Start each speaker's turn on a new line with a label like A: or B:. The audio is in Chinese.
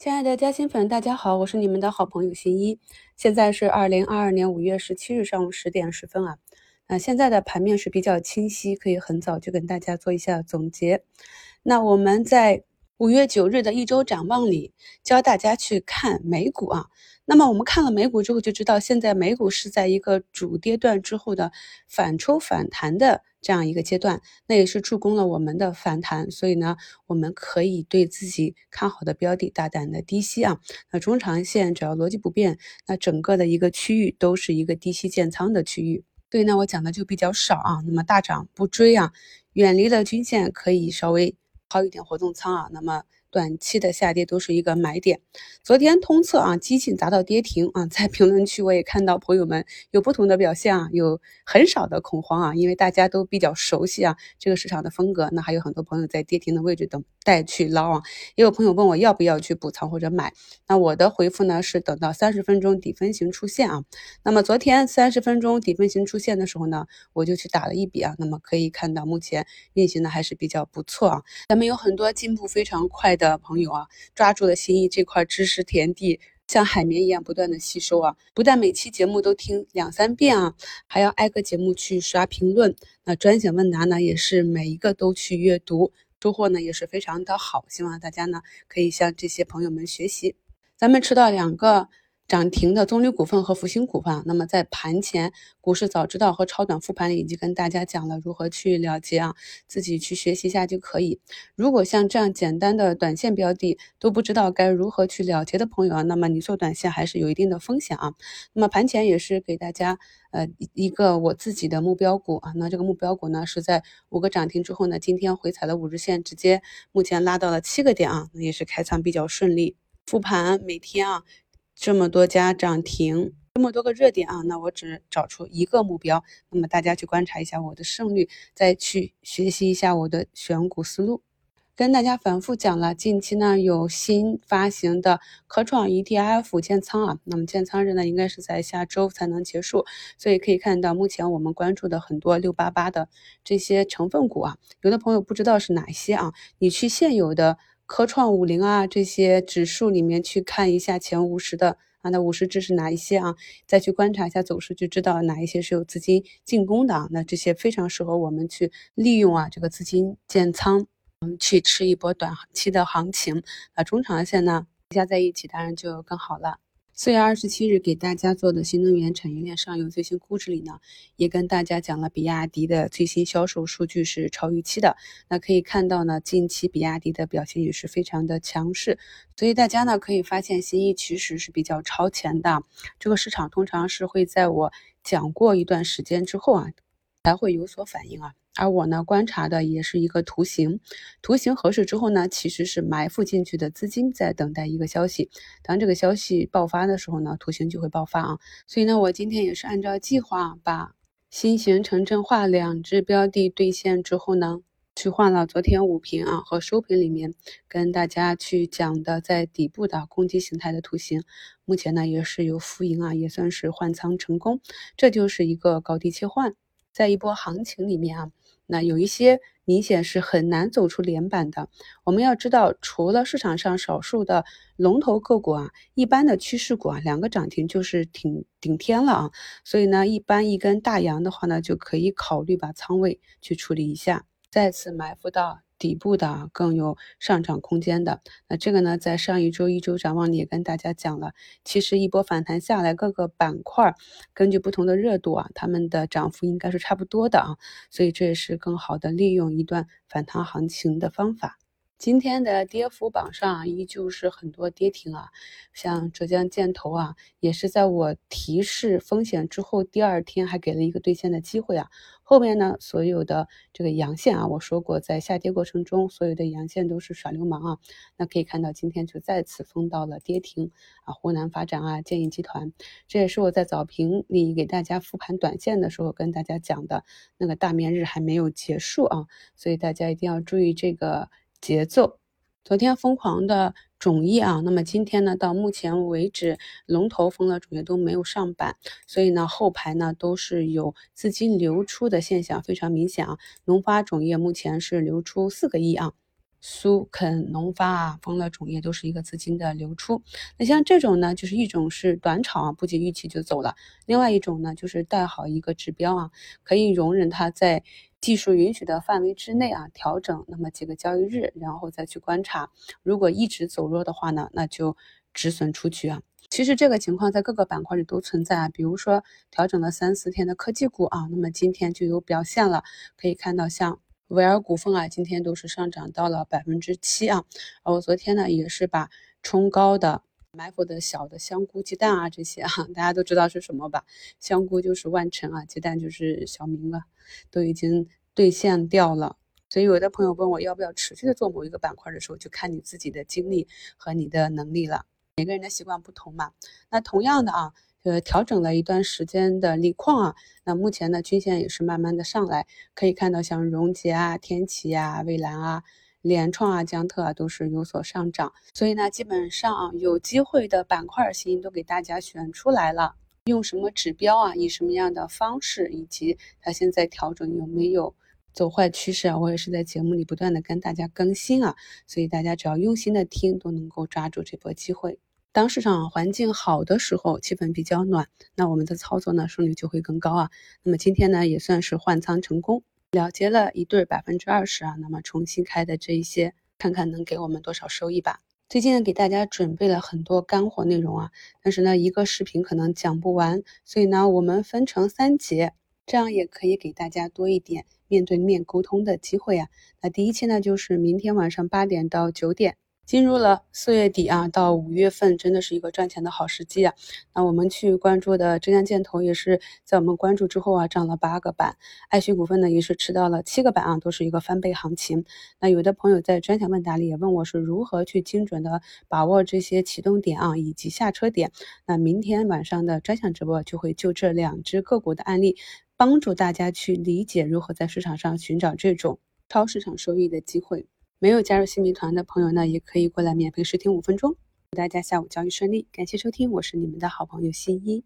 A: 亲爱的嘉兴粉，大家好，我是你们的好朋友新一。现在是二零二二年五月十七日上午十点十分啊。那现在的盘面是比较清晰，可以很早就跟大家做一下总结。那我们在五月九日的一周展望里，教大家去看美股啊。那么我们看了美股之后，就知道现在美股是在一个主跌段之后的反抽反弹的。这样一个阶段，那也是助攻了我们的反弹，所以呢，我们可以对自己看好的标的大胆的低吸啊。那中长线只要逻辑不变，那整个的一个区域都是一个低吸建仓的区域。对，那，我讲的就比较少啊。那么大涨不追啊，远离了均线可以稍微抛一点活动仓啊。那么。短期的下跌都是一个买点。昨天通测啊，激进砸到跌停啊，在评论区我也看到朋友们有不同的表现啊，有很少的恐慌啊，因为大家都比较熟悉啊这个市场的风格。那还有很多朋友在跌停的位置等待去捞啊，也有朋友问我要不要去补仓或者买。那我的回复呢是等到三十分钟底分型出现啊。那么昨天三十分钟底分型出现的时候呢，我就去打了一笔啊。那么可以看到目前运行的还是比较不错啊，咱们有很多进步非常快。的朋友啊，抓住了心意这块知识田地，像海绵一样不断的吸收啊，不但每期节目都听两三遍啊，还要挨个节目去刷评论。那专享问答呢，也是每一个都去阅读，收获呢也是非常的好。希望大家呢可以向这些朋友们学习。咱们吃到两个。涨停的棕榈股份和福星股份，那么在盘前股市早知道和超短复盘里已经跟大家讲了如何去了结啊，自己去学习一下就可以。如果像这样简单的短线标的都不知道该如何去了结的朋友啊，那么你做短线还是有一定的风险啊。那么盘前也是给大家呃一个我自己的目标股啊，那这个目标股呢是在五个涨停之后呢，今天回踩了五日线，直接目前拉到了七个点啊，也是开仓比较顺利。复盘每天啊。这么多家涨停，这么多个热点啊，那我只找出一个目标，那么大家去观察一下我的胜率，再去学习一下我的选股思路。跟大家反复讲了，近期呢有新发行的科创 ETF 建仓啊，那么建仓日呢应该是在下周才能结束，所以可以看到目前我们关注的很多六八八的这些成分股啊，有的朋友不知道是哪些啊，你去现有的。科创五零啊，这些指数里面去看一下前五十的啊，那五十只是哪一些啊？再去观察一下走势，就知道哪一些是有资金进攻的啊。那这些非常适合我们去利用啊，这个资金建仓，嗯，去吃一波短期的行情。啊中长线呢，加在一起当然就更好了。四月二十七日给大家做的新能源产业链上游最新估值里呢，也跟大家讲了比亚迪的最新销售数据是超预期的。那可以看到呢，近期比亚迪的表现也是非常的强势，所以大家呢可以发现，新一其实是比较超前的。这个市场通常是会在我讲过一段时间之后啊，才会有所反应啊。而我呢，观察的也是一个图形，图形合适之后呢，其实是埋伏进去的资金在等待一个消息。当这个消息爆发的时候呢，图形就会爆发啊。所以呢，我今天也是按照计划把新型城镇化两只标的兑现之后呢，去换了昨天午评啊和收评里面跟大家去讲的在底部的攻击形态的图形，目前呢也是有浮盈啊，也算是换仓成功。这就是一个高低切换，在一波行情里面啊。那有一些明显是很难走出连板的。我们要知道，除了市场上少数的龙头个股啊，一般的趋势股啊，两个涨停就是挺顶天了啊。所以呢，一般一根大阳的话呢，就可以考虑把仓位去处理一下，再次埋伏到。底部的更有上涨空间的，那这个呢，在上一周一周展望里也跟大家讲了，其实一波反弹下来，各个板块根据不同的热度啊，他们的涨幅应该是差不多的啊，所以这也是更好的利用一段反弹行情的方法。今天的跌幅榜上，依旧是很多跌停啊，像浙江建投啊，也是在我提示风险之后，第二天还给了一个兑现的机会啊。后面呢，所有的这个阳线啊，我说过，在下跌过程中，所有的阳线都是耍流氓啊。那可以看到，今天就再次封到了跌停啊，湖南发展啊，建议集团，这也是我在早评里给大家复盘短线的时候跟大家讲的那个大面日还没有结束啊，所以大家一定要注意这个。节奏，昨天疯狂的种业啊，那么今天呢，到目前为止，龙头封了种业都没有上板，所以呢，后排呢都是有资金流出的现象，非常明显啊。农发种业目前是流出四个亿啊，苏肯农发啊，丰乐种业都是一个资金的流出。那像这种呢，就是一种是短炒啊，不及预期就走了；另外一种呢，就是带好一个指标啊，可以容忍它在技术允许的范围之内啊调整，那么几个交易日，然后再去观察。如果一直走弱的话呢，那就止损出局啊。其实这个情况在各个板块里都存在啊，比如说调整了三四天的科技股啊，那么今天就有表现了，可以看到像。维尔股份啊，今天都是上涨到了百分之七啊。我昨天呢，也是把冲高的埋伏的小的香菇、鸡蛋啊这些啊，大家都知道是什么吧？香菇就是万成啊，鸡蛋就是小明了，都已经兑现掉了。所以有的朋友问我要不要持续的做某一个板块的时候，就看你自己的精力和你的能力了。每个人的习惯不同嘛。那同样的啊。呃，调整了一段时间的锂矿啊，那目前呢，均线也是慢慢的上来，可以看到像荣捷啊、天齐啊、蔚蓝啊、联创啊、江特啊都是有所上涨，所以呢，基本上有机会的板块型都给大家选出来了，用什么指标啊，以什么样的方式，以及它现在调整有没有走坏趋势啊，我也是在节目里不断的跟大家更新啊，所以大家只要用心的听，都能够抓住这波机会。当市场环境好的时候，气氛比较暖，那我们的操作呢胜率就会更高啊。那么今天呢也算是换仓成功，了结了一对百分之二十啊。那么重新开的这一些，看看能给我们多少收益吧。最近呢给大家准备了很多干货内容啊，但是呢一个视频可能讲不完，所以呢我们分成三节，这样也可以给大家多一点面对面沟通的机会啊。那第一期呢就是明天晚上八点到九点。进入了四月底啊，到五月份真的是一个赚钱的好时机啊。那我们去关注的浙江建投也是在我们关注之后啊，涨了八个板。爱旭股份呢也是吃到了七个板啊，都是一个翻倍行情。那有的朋友在专享问答里也问我是如何去精准的把握这些启动点啊，以及下车点。那明天晚上的专享直播就会就这两只个股的案例，帮助大家去理解如何在市场上寻找这种超市场收益的机会。没有加入新民团的朋友呢，也可以过来免费试听五分钟。祝大家下午交易顺利，感谢收听，我是你们的好朋友新一。